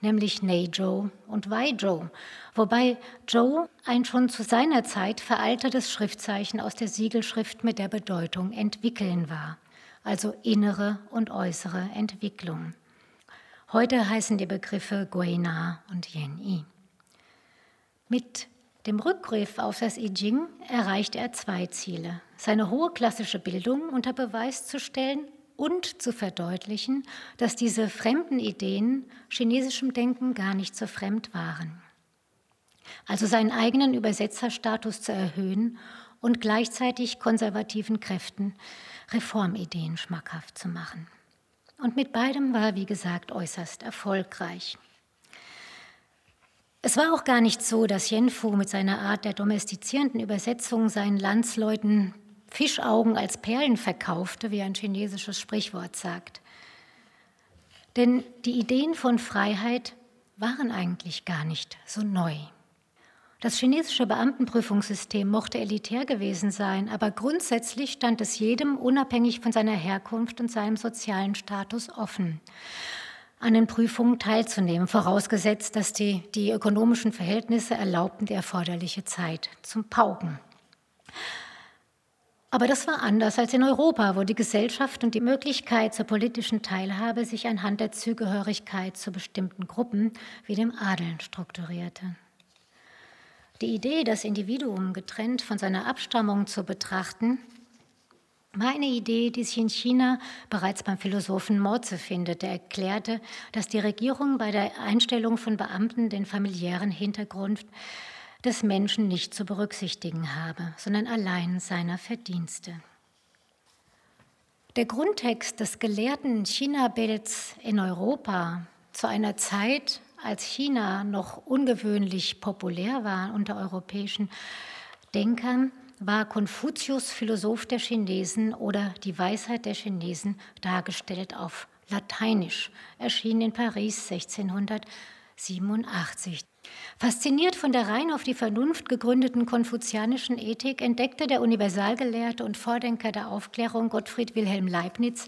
nämlich Neizhou und Weizhou, wobei Zhou ein schon zu seiner Zeit veraltetes Schriftzeichen aus der Siegelschrift mit der Bedeutung entwickeln war, also innere und äußere Entwicklung. Heute heißen die Begriffe Guina und Yen-I. Mit dem Rückgriff auf das I Ching erreicht er zwei Ziele. Seine hohe klassische Bildung unter Beweis zu stellen und zu verdeutlichen, dass diese fremden Ideen chinesischem Denken gar nicht so fremd waren. Also seinen eigenen Übersetzerstatus zu erhöhen und gleichzeitig konservativen Kräften Reformideen schmackhaft zu machen. Und mit beidem war, wie gesagt, äußerst erfolgreich. Es war auch gar nicht so, dass Yenfu mit seiner Art der domestizierenden Übersetzung seinen Landsleuten Fischaugen als Perlen verkaufte, wie ein chinesisches Sprichwort sagt. Denn die Ideen von Freiheit waren eigentlich gar nicht so neu. Das chinesische Beamtenprüfungssystem mochte elitär gewesen sein, aber grundsätzlich stand es jedem, unabhängig von seiner Herkunft und seinem sozialen Status, offen, an den Prüfungen teilzunehmen, vorausgesetzt, dass die, die ökonomischen Verhältnisse erlaubten die erforderliche Zeit zum Pauken. Aber das war anders als in Europa, wo die Gesellschaft und die Möglichkeit zur politischen Teilhabe sich anhand der Zugehörigkeit zu bestimmten Gruppen wie dem Adeln strukturierte. Die Idee, das Individuum getrennt von seiner Abstammung zu betrachten, war eine Idee, die sich in China bereits beim Philosophen Mozi findet. Der erklärte, dass die Regierung bei der Einstellung von Beamten den familiären Hintergrund des Menschen nicht zu berücksichtigen habe, sondern allein seiner Verdienste. Der Grundtext des gelehrten China-Bilds in Europa zu einer Zeit, als China noch ungewöhnlich populär war unter europäischen Denkern, war Konfuzius Philosoph der Chinesen oder die Weisheit der Chinesen dargestellt auf Lateinisch, erschien in Paris 1687. Fasziniert von der rein auf die Vernunft gegründeten konfuzianischen Ethik entdeckte der Universalgelehrte und Vordenker der Aufklärung Gottfried Wilhelm Leibniz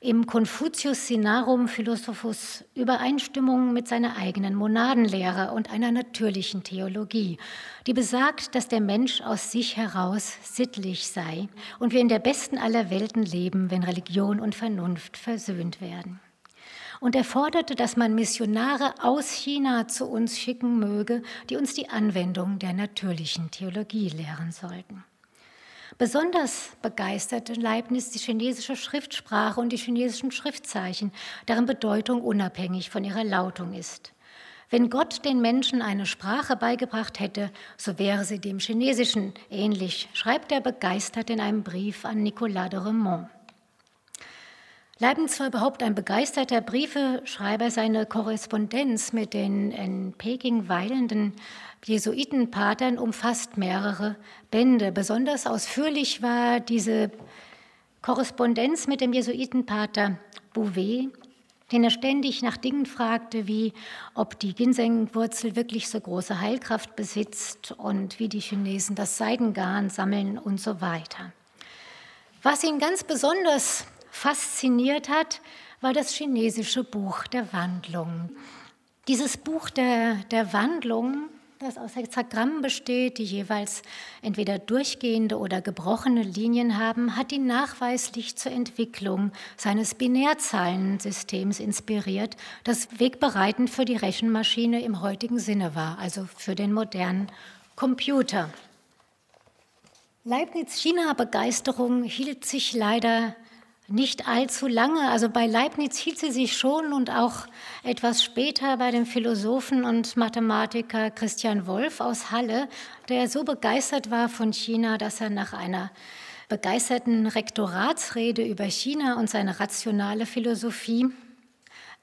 im Confucius Sinarum Philosophus Übereinstimmung mit seiner eigenen Monadenlehre und einer natürlichen Theologie, die besagt, dass der Mensch aus sich heraus sittlich sei und wir in der besten aller Welten leben, wenn Religion und Vernunft versöhnt werden. Und er forderte, dass man Missionare aus China zu uns schicken möge, die uns die Anwendung der natürlichen Theologie lehren sollten. Besonders begeisterte Leibniz die chinesische Schriftsprache und die chinesischen Schriftzeichen, deren Bedeutung unabhängig von ihrer Lautung ist. Wenn Gott den Menschen eine Sprache beigebracht hätte, so wäre sie dem Chinesischen ähnlich, schreibt er begeistert in einem Brief an Nicolas de Remont. Leibniz war überhaupt ein begeisterter Briefeschreiber. Seine Korrespondenz mit den in Peking weilenden Jesuitenpatern umfasst mehrere Bände. Besonders ausführlich war diese Korrespondenz mit dem Jesuitenpater Bouvet, den er ständig nach Dingen fragte, wie ob die Ginsengwurzel wirklich so große Heilkraft besitzt und wie die Chinesen das Seidengarn sammeln und so weiter. Was ihn ganz besonders fasziniert hat, war das chinesische Buch der Wandlung. Dieses Buch der, der Wandlung, das aus Hexagrammen besteht, die jeweils entweder durchgehende oder gebrochene Linien haben, hat ihn nachweislich zur Entwicklung seines Binärzahlensystems inspiriert, das wegbereitend für die Rechenmaschine im heutigen Sinne war, also für den modernen Computer. Leibniz China-Begeisterung hielt sich leider nicht allzu lange. Also bei Leibniz hielt sie sich schon und auch etwas später bei dem Philosophen und Mathematiker Christian Wolff aus Halle, der so begeistert war von China, dass er nach einer begeisterten Rektoratsrede über China und seine rationale Philosophie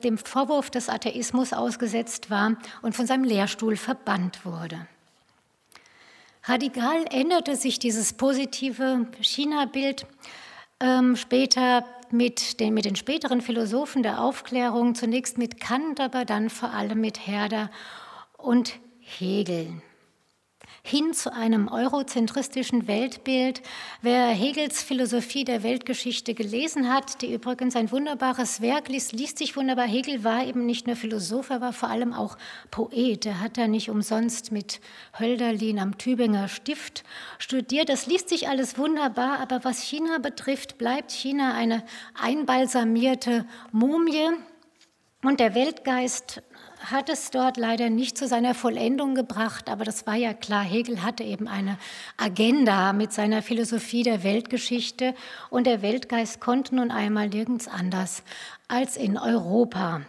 dem Vorwurf des Atheismus ausgesetzt war und von seinem Lehrstuhl verbannt wurde. Radikal änderte sich dieses positive China-Bild ähm, später mit den, mit den späteren Philosophen der Aufklärung, zunächst mit Kant, aber dann vor allem mit Herder und Hegel hin zu einem eurozentristischen Weltbild. Wer Hegels Philosophie der Weltgeschichte gelesen hat, die übrigens ein wunderbares Werk liest, liest sich wunderbar. Hegel war eben nicht nur Philosoph, er war vor allem auch Poet. Er hat da nicht umsonst mit Hölderlin am Tübinger Stift studiert. Das liest sich alles wunderbar, aber was China betrifft, bleibt China eine einbalsamierte Mumie. Und der Weltgeist hat es dort leider nicht zu seiner Vollendung gebracht, aber das war ja klar. Hegel hatte eben eine Agenda mit seiner Philosophie der Weltgeschichte und der Weltgeist konnte nun einmal nirgends anders als in Europa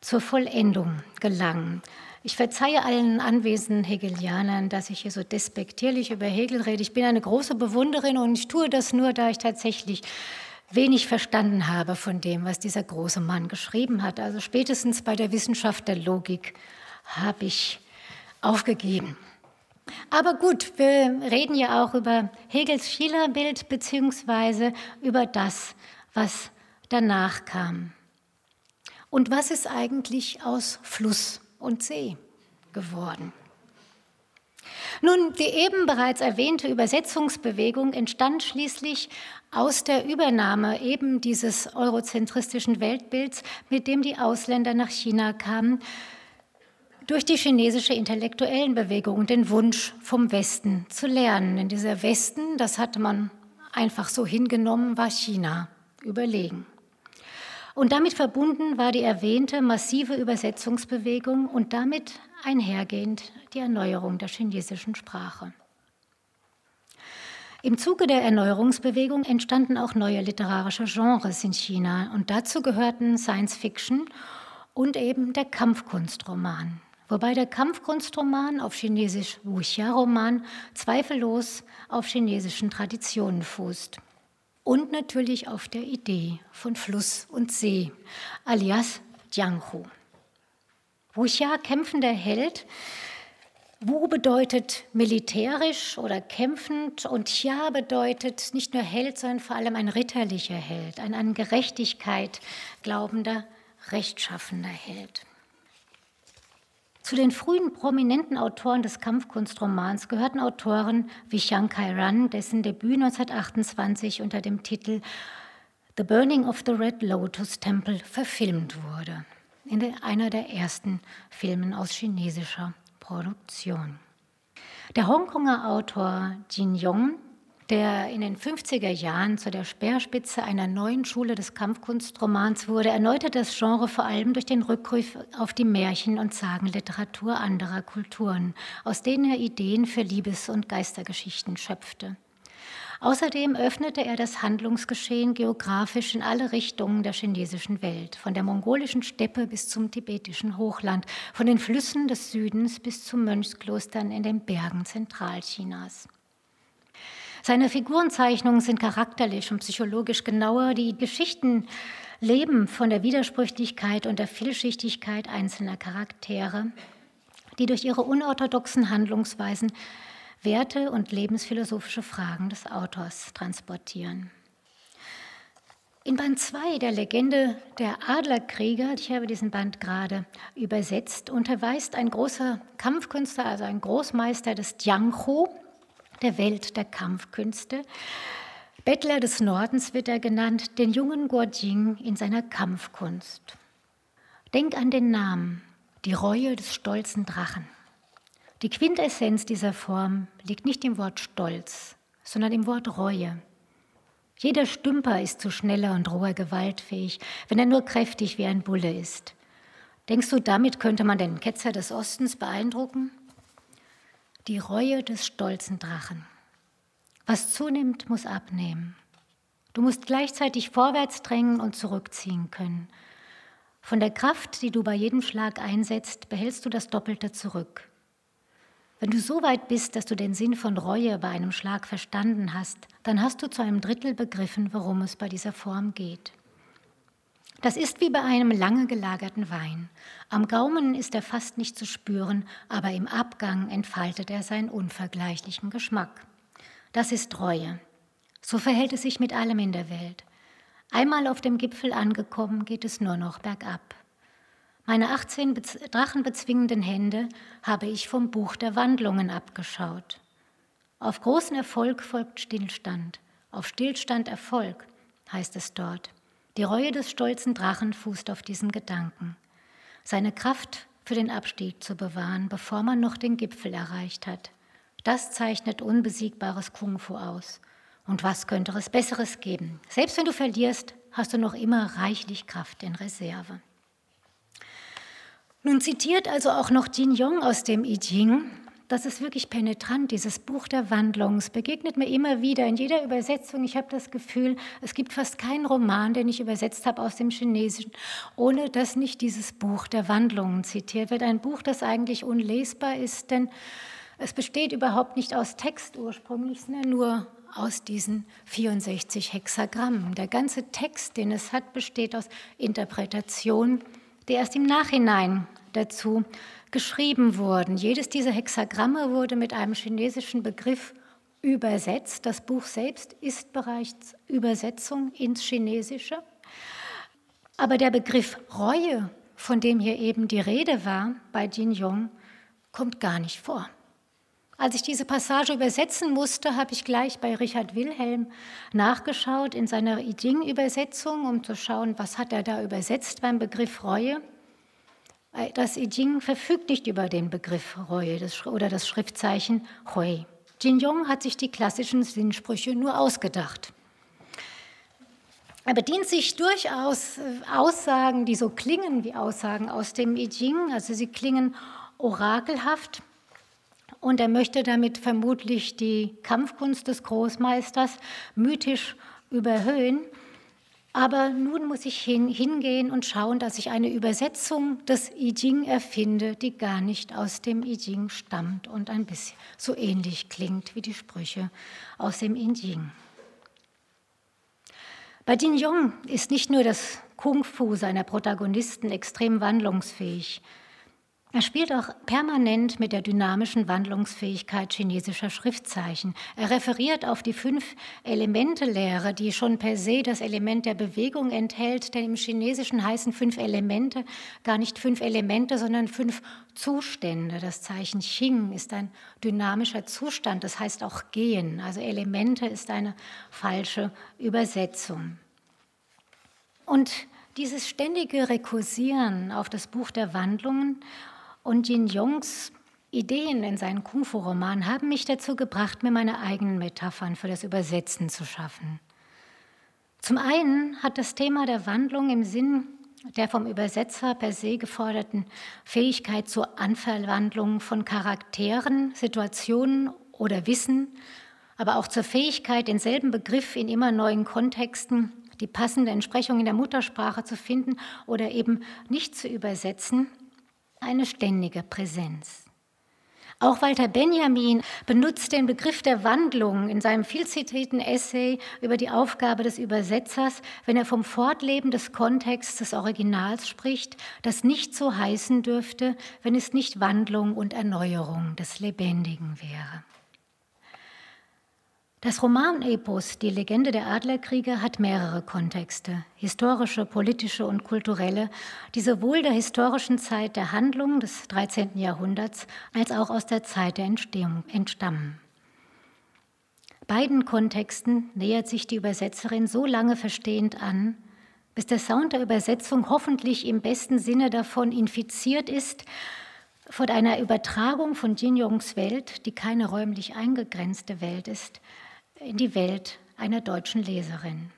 zur Vollendung gelangen. Ich verzeihe allen anwesenden Hegelianern, dass ich hier so despektierlich über Hegel rede. Ich bin eine große Bewunderin und ich tue das nur, da ich tatsächlich wenig verstanden habe von dem, was dieser große Mann geschrieben hat. Also spätestens bei der Wissenschaft der Logik habe ich aufgegeben. Aber gut, wir reden ja auch über Hegels Schiller-Bild beziehungsweise über das, was danach kam. Und was ist eigentlich aus Fluss und See geworden? Nun, die eben bereits erwähnte Übersetzungsbewegung entstand schließlich aus der Übernahme eben dieses eurozentristischen Weltbilds, mit dem die Ausländer nach China kamen, durch die chinesische Intellektuellenbewegung und den Wunsch vom Westen zu lernen. Denn dieser Westen, das hatte man einfach so hingenommen, war China überlegen. Und damit verbunden war die erwähnte massive Übersetzungsbewegung und damit einhergehend die Erneuerung der chinesischen Sprache. Im Zuge der Erneuerungsbewegung entstanden auch neue literarische Genres in China und dazu gehörten Science Fiction und eben der Kampfkunstroman. Wobei der Kampfkunstroman auf Chinesisch Wuxia-Roman zweifellos auf chinesischen Traditionen fußt. Und natürlich auf der Idee von Fluss und See, alias Jianghu. Wuxia, kämpfender Held, Wu bedeutet militärisch oder kämpfend und Xia bedeutet nicht nur Held, sondern vor allem ein ritterlicher Held, ein an Gerechtigkeit glaubender, rechtschaffender Held. Zu den frühen prominenten Autoren des Kampfkunstromans gehörten Autoren wie Chiang Kai-ran, dessen Debüt 1928 unter dem Titel The Burning of the Red Lotus Temple verfilmt wurde, in einer der ersten Filmen aus chinesischer Produktion. Der Hongkonger Autor Jin Yong, der in den 50er Jahren zu der Speerspitze einer neuen Schule des Kampfkunstromans wurde, erneuerte das Genre vor allem durch den Rückgriff auf die Märchen- und Sagenliteratur anderer Kulturen, aus denen er Ideen für Liebes- und Geistergeschichten schöpfte. Außerdem öffnete er das Handlungsgeschehen geografisch in alle Richtungen der chinesischen Welt, von der mongolischen Steppe bis zum tibetischen Hochland, von den Flüssen des Südens bis zu Mönchsklostern in den Bergen Zentralchinas. Seine Figurenzeichnungen sind charakterlich und psychologisch genauer. Die Geschichten leben von der Widersprüchlichkeit und der Vielschichtigkeit einzelner Charaktere, die durch ihre unorthodoxen Handlungsweisen Werte und lebensphilosophische Fragen des Autors transportieren. In Band 2 der Legende der Adlerkrieger, ich habe diesen Band gerade übersetzt, unterweist ein großer Kampfkünstler, also ein Großmeister des Jianghu, der Welt der Kampfkünste. Bettler des Nordens wird er genannt, den jungen Guojing in seiner Kampfkunst. Denk an den Namen, die Reue des stolzen Drachen. Die Quintessenz dieser Form liegt nicht im Wort Stolz, sondern im Wort Reue. Jeder Stümper ist zu schneller und roher gewaltfähig, wenn er nur kräftig wie ein Bulle ist. Denkst du, damit könnte man den Ketzer des Ostens beeindrucken? Die Reue des stolzen Drachen. Was zunimmt, muss abnehmen. Du musst gleichzeitig vorwärts drängen und zurückziehen können. Von der Kraft, die du bei jedem Schlag einsetzt, behältst du das Doppelte zurück. Wenn du so weit bist, dass du den Sinn von Reue bei einem Schlag verstanden hast, dann hast du zu einem Drittel begriffen, worum es bei dieser Form geht. Das ist wie bei einem lange gelagerten Wein. Am Gaumen ist er fast nicht zu spüren, aber im Abgang entfaltet er seinen unvergleichlichen Geschmack. Das ist Reue. So verhält es sich mit allem in der Welt. Einmal auf dem Gipfel angekommen, geht es nur noch bergab. Meine 18 drachenbezwingenden Hände habe ich vom Buch der Wandlungen abgeschaut. Auf großen Erfolg folgt Stillstand, auf Stillstand Erfolg, heißt es dort. Die Reue des stolzen Drachen fußt auf diesen Gedanken. Seine Kraft für den Abstieg zu bewahren, bevor man noch den Gipfel erreicht hat. Das zeichnet unbesiegbares Kung Fu aus. Und was könnte es Besseres geben? Selbst wenn du verlierst, hast du noch immer reichlich Kraft in Reserve. Nun zitiert also auch noch Jin Yong aus dem I Ching das ist wirklich penetrant, dieses Buch der Wandlung. Es begegnet mir immer wieder in jeder Übersetzung. Ich habe das Gefühl, es gibt fast keinen Roman, den ich übersetzt habe aus dem Chinesischen, ohne dass nicht dieses Buch der Wandlungen zitiert wird. Ein Buch, das eigentlich unlesbar ist, denn es besteht überhaupt nicht aus Text ursprünglich, sondern nur aus diesen 64 Hexagrammen. Der ganze Text, den es hat, besteht aus Interpretation, die erst im Nachhinein dazu geschrieben wurden. Jedes dieser Hexagramme wurde mit einem chinesischen Begriff übersetzt. Das Buch selbst ist bereits Übersetzung ins Chinesische. Aber der Begriff Reue, von dem hier eben die Rede war bei Jin Yong, kommt gar nicht vor. Als ich diese Passage übersetzen musste, habe ich gleich bei Richard Wilhelm nachgeschaut in seiner I Ching-Übersetzung, um zu schauen, was hat er da übersetzt beim Begriff Reue. Das I Ching verfügt nicht über den Begriff Reue oder das Schriftzeichen Hui. Jin Yong hat sich die klassischen Sinnsprüche nur ausgedacht. Er bedient sich durchaus äh, Aussagen, die so klingen wie Aussagen aus dem I Ching, also sie klingen orakelhaft. Und er möchte damit vermutlich die Kampfkunst des Großmeisters mythisch überhöhen. Aber nun muss ich hin, hingehen und schauen, dass ich eine Übersetzung des I Ching erfinde, die gar nicht aus dem I Ching stammt und ein bisschen so ähnlich klingt wie die Sprüche aus dem I Ching. Bei Jin Yong ist nicht nur das Kung Fu seiner Protagonisten extrem wandlungsfähig, er spielt auch permanent mit der dynamischen Wandlungsfähigkeit chinesischer Schriftzeichen. Er referiert auf die fünf Elemente-Lehre, die schon per se das Element der Bewegung enthält, denn im Chinesischen heißen fünf Elemente gar nicht fünf Elemente, sondern fünf Zustände. Das Zeichen Xing ist ein dynamischer Zustand, das heißt auch gehen. Also Elemente ist eine falsche Übersetzung. Und dieses ständige Rekursieren auf das Buch der Wandlungen und Jin Yongs Ideen in seinen Kung-Fu-Roman haben mich dazu gebracht, mir meine eigenen Metaphern für das Übersetzen zu schaffen. Zum einen hat das Thema der Wandlung im Sinn der vom Übersetzer per se geforderten Fähigkeit zur Anverwandlung von Charakteren, Situationen oder Wissen, aber auch zur Fähigkeit, denselben Begriff in immer neuen Kontexten, die passende Entsprechung in der Muttersprache zu finden oder eben nicht zu übersetzen, eine ständige Präsenz. Auch Walter Benjamin benutzt den Begriff der Wandlung in seinem vielzitierten Essay über die Aufgabe des Übersetzers, wenn er vom Fortleben des Kontexts des Originals spricht, das nicht so heißen dürfte, wenn es nicht Wandlung und Erneuerung des Lebendigen wäre. Das Romanepos Die Legende der Adlerkrieger hat mehrere Kontexte, historische, politische und kulturelle, die sowohl der historischen Zeit der Handlung des 13. Jahrhunderts als auch aus der Zeit der Entstehung entstammen. Beiden Kontexten nähert sich die Übersetzerin so lange verstehend an, bis der Sound der Übersetzung hoffentlich im besten Sinne davon infiziert ist, von einer Übertragung von Jin Yongs Welt, die keine räumlich eingegrenzte Welt ist, in die Welt einer deutschen Leserin.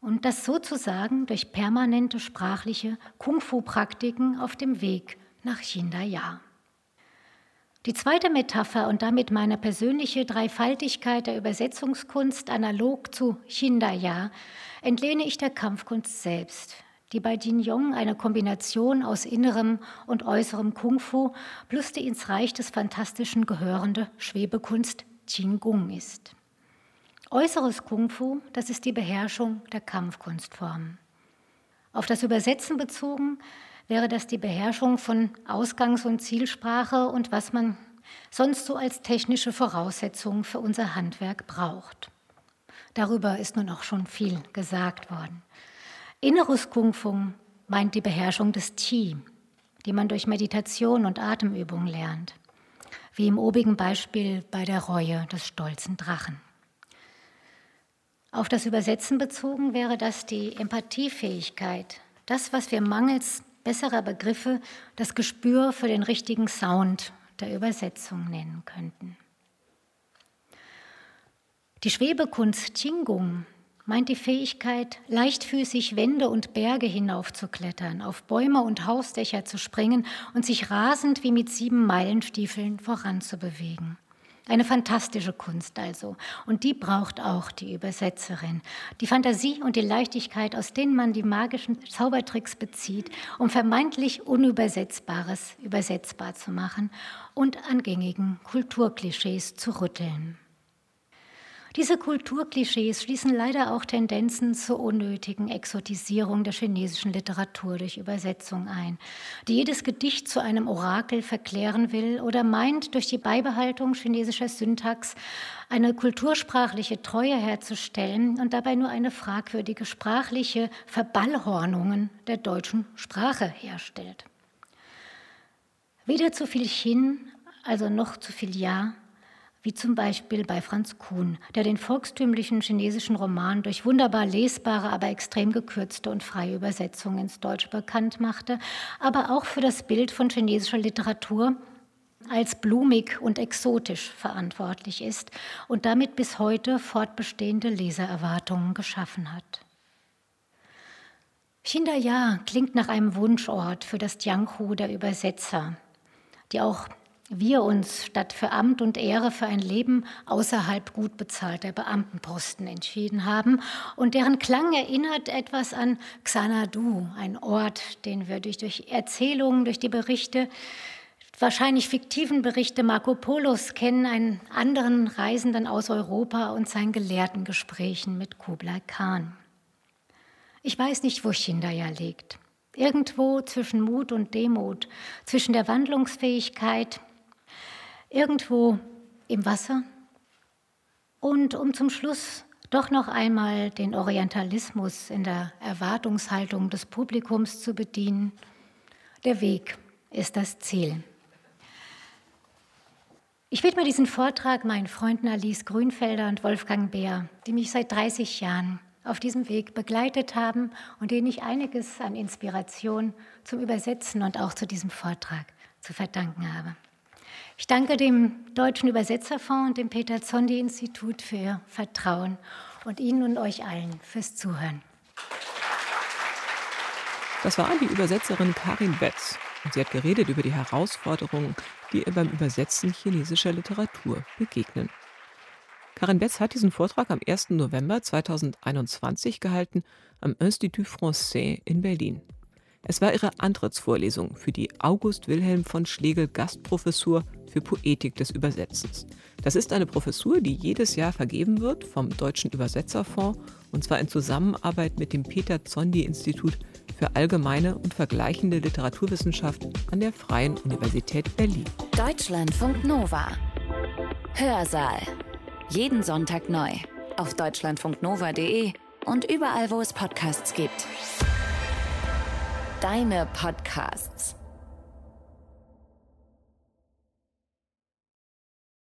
Und das sozusagen durch permanente sprachliche Kung-Fu-Praktiken auf dem Weg nach Chindaya. Die zweite Metapher und damit meine persönliche Dreifaltigkeit der Übersetzungskunst analog zu Chindaya entlehne ich der Kampfkunst selbst, die bei Jin Yong eine Kombination aus innerem und äußerem Kung Fu plus die ins Reich des Fantastischen gehörende Schwebekunst Qin Gong ist. Äußeres Kung Fu, das ist die Beherrschung der Kampfkunstformen. Auf das Übersetzen bezogen wäre das die Beherrschung von Ausgangs- und Zielsprache und was man sonst so als technische Voraussetzung für unser Handwerk braucht. Darüber ist nun auch schon viel gesagt worden. Inneres Kung Fu meint die Beherrschung des Qi, die man durch Meditation und Atemübung lernt, wie im obigen Beispiel bei der Reue des stolzen Drachen. Auf das Übersetzen bezogen wäre das die Empathiefähigkeit, das, was wir mangels besserer Begriffe das Gespür für den richtigen Sound der Übersetzung nennen könnten. Die Schwebekunst Qingung meint die Fähigkeit, leichtfüßig Wände und Berge hinaufzuklettern, auf Bäume und Hausdächer zu springen und sich rasend wie mit sieben Meilenstiefeln voranzubewegen. Eine fantastische Kunst also. Und die braucht auch die Übersetzerin. Die Fantasie und die Leichtigkeit, aus denen man die magischen Zaubertricks bezieht, um vermeintlich Unübersetzbares übersetzbar zu machen und an gängigen Kulturklischees zu rütteln. Diese Kulturklischees schließen leider auch Tendenzen zur unnötigen Exotisierung der chinesischen Literatur durch Übersetzung ein, die jedes Gedicht zu einem Orakel verklären will oder meint, durch die Beibehaltung chinesischer Syntax eine kultursprachliche Treue herzustellen und dabei nur eine fragwürdige sprachliche Verballhornungen der deutschen Sprache herstellt. Weder zu viel Chin, also noch zu viel Ja, wie zum Beispiel bei Franz Kuhn, der den volkstümlichen chinesischen Roman durch wunderbar lesbare, aber extrem gekürzte und freie Übersetzungen ins Deutsche bekannt machte, aber auch für das Bild von chinesischer Literatur als blumig und exotisch verantwortlich ist und damit bis heute fortbestehende Lesererwartungen geschaffen hat. Xindaya klingt nach einem Wunschort für das Jianghu der Übersetzer, die auch wir uns statt für Amt und Ehre für ein Leben außerhalb gut bezahlter Beamtenposten entschieden haben und deren Klang erinnert etwas an Xanadu, ein Ort, den wir durch, durch Erzählungen, durch die Berichte, wahrscheinlich fiktiven Berichte Marco Polos kennen, einen anderen Reisenden aus Europa und seinen Gelehrtengesprächen mit Kublai Khan. Ich weiß nicht, wo Chindaya liegt. Irgendwo zwischen Mut und Demut, zwischen der Wandlungsfähigkeit irgendwo im Wasser. Und um zum Schluss doch noch einmal den Orientalismus in der Erwartungshaltung des Publikums zu bedienen. Der Weg ist das Ziel. Ich widme diesen Vortrag meinen Freunden Alice Grünfelder und Wolfgang Beer, die mich seit 30 Jahren auf diesem Weg begleitet haben und denen ich einiges an Inspiration zum Übersetzen und auch zu diesem Vortrag zu verdanken habe. Ich danke dem Deutschen Übersetzerfonds und dem Peter Zondi Institut für Ihr Vertrauen und Ihnen und euch allen fürs Zuhören. Das war die Übersetzerin Karin Betz und sie hat geredet über die Herausforderungen, die ihr beim Übersetzen chinesischer Literatur begegnen. Karin Betz hat diesen Vortrag am 1. November 2021 gehalten am Institut Français in Berlin. Es war ihre Antrittsvorlesung für die August Wilhelm von Schlegel Gastprofessur für Poetik des Übersetzens. Das ist eine Professur, die jedes Jahr vergeben wird vom Deutschen Übersetzerfonds und zwar in Zusammenarbeit mit dem Peter Zondi Institut für allgemeine und vergleichende Literaturwissenschaft an der Freien Universität Berlin. Deutschlandfunk Nova. Hörsaal. Jeden Sonntag neu auf deutschlandfunknova.de und überall, wo es Podcasts gibt. Deine Podcasts.